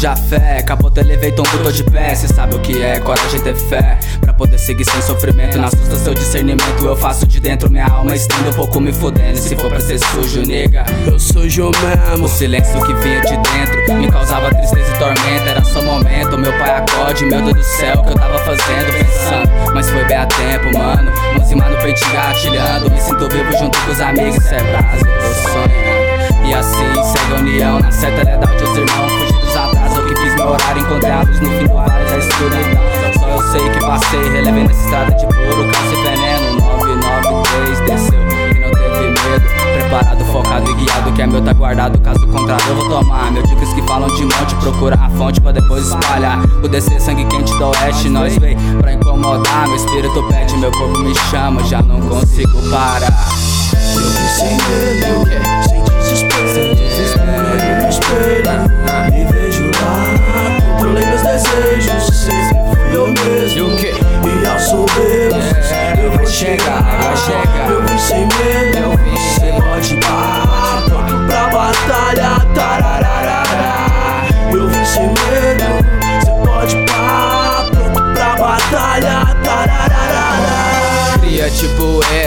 já fé. Capota, levei tombo, tô de pé. Cê sabe o que é, coragem ter fé. Pra poder seguir sem sofrimento. Na susta seu discernimento, eu faço de dentro minha alma. Estendo um pouco me fudendo. Se for pra ser sujo, nega, eu sujo mesmo. O silêncio que vinha de dentro me causava tristeza e tormenta. Era só momento, meu pai acorde, meu Deus do céu, o que eu tava fazendo, pensando. Mas foi bem a tempo, mano. Mãos no peito gatilhando. Me sinto vivo junto com os amigos, cê é brasa, eu tô sonhando. E assim segue a união, na certa lealdade os irmãos. Fugidos atrás, eu que fiz meu horário, luz no fim do vale da escuridão. Só eu sei que passei, relevei nessa estrada de puro, caso e veneno. 993 desceu e não teve medo. Preparado, focado e guiado, que é meu tá guardado. Caso contrário, eu vou tomar. Meu dicas que falam de monte, procura a fonte pra depois espalhar. O descer sangue quente do oeste, nós veio pra incomodar. Meu espírito pede, meu corpo me chama, já não consigo parar. Eu sem medo, sem sem desespero no espelho. Me vejo lá, controlei meus desejos, eu mesmo. E aos soberbos, eu vou chegar, vai chegar. Eu vim sem medo, cê pode parar, pronto pra batalha, tarararara. Eu vim sem medo, cê pode parar, pronto pra batalha, tarararara. Cria tipo game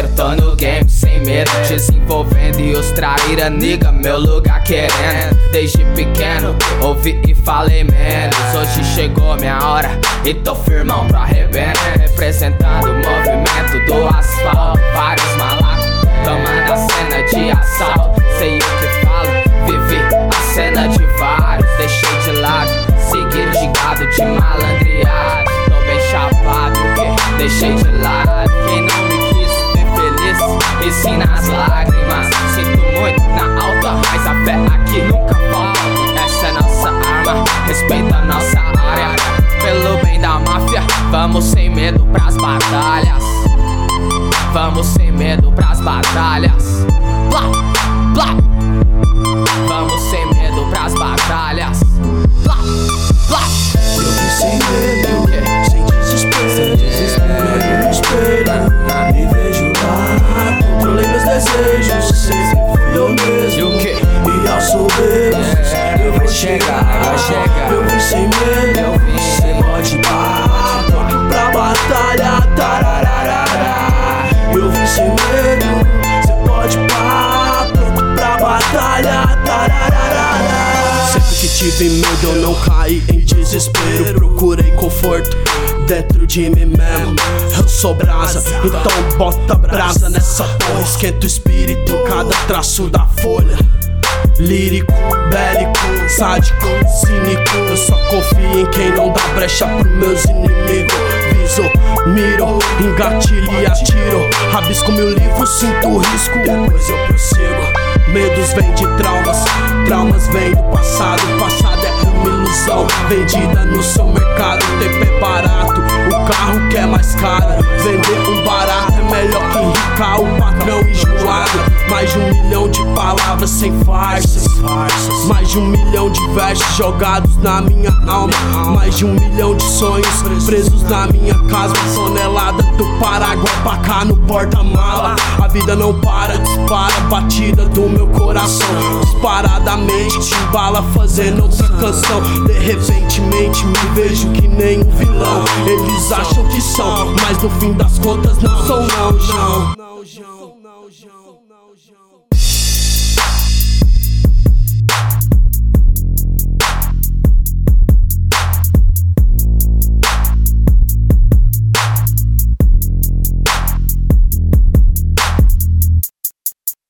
sem medo Desenvolvendo e os traíra, nigga, meu lugar querendo. Desde pequeno, ouvi e falei menos. Hoje chegou minha hora e tô firmão pra arrebento. Representando o movimento do asfalto. Vários malacos, tomando a cena de assalto. Sei o que medo pras batalhas. Vamos sem medo pras batalhas. Blá, blá. Vamos sem medo pras batalhas. Blá, tive medo, eu não caí em desespero. Procurei conforto dentro de mim mesmo. Eu sou brasa, então bota brasa nessa porra. Esquenta o espírito, cada traço da folha. Lírico, bélico, sádico, cínico. Eu só confio em quem não dá brecha pros meus inimigos. Viso, miro, engatilho e atiro. Rabisco meu livro, sinto risco. Depois eu prossigo. Medos vêm de traumas, traumas vêm do passado. O passado é uma ilusão vendida no seu mercado. O tempo é barato, o carro que é mais caro. Vender um barato é melhor que enricar o patrão enjoado. Mais de um milhão de palavras sem farsas. Mais de um milhão de versos jogados na minha alma. Mais de um milhão de sonhos presos na minha casa. Uma tonelada do Paraguai pra cá no porta-mala. A vida não para, dispara, batida do meu coração. Disparadamente bala fazendo outra canção. De repentemente me vejo que nem um vilão. Eles acham que são, mas no fim das contas não são, não, João. Não, não, não,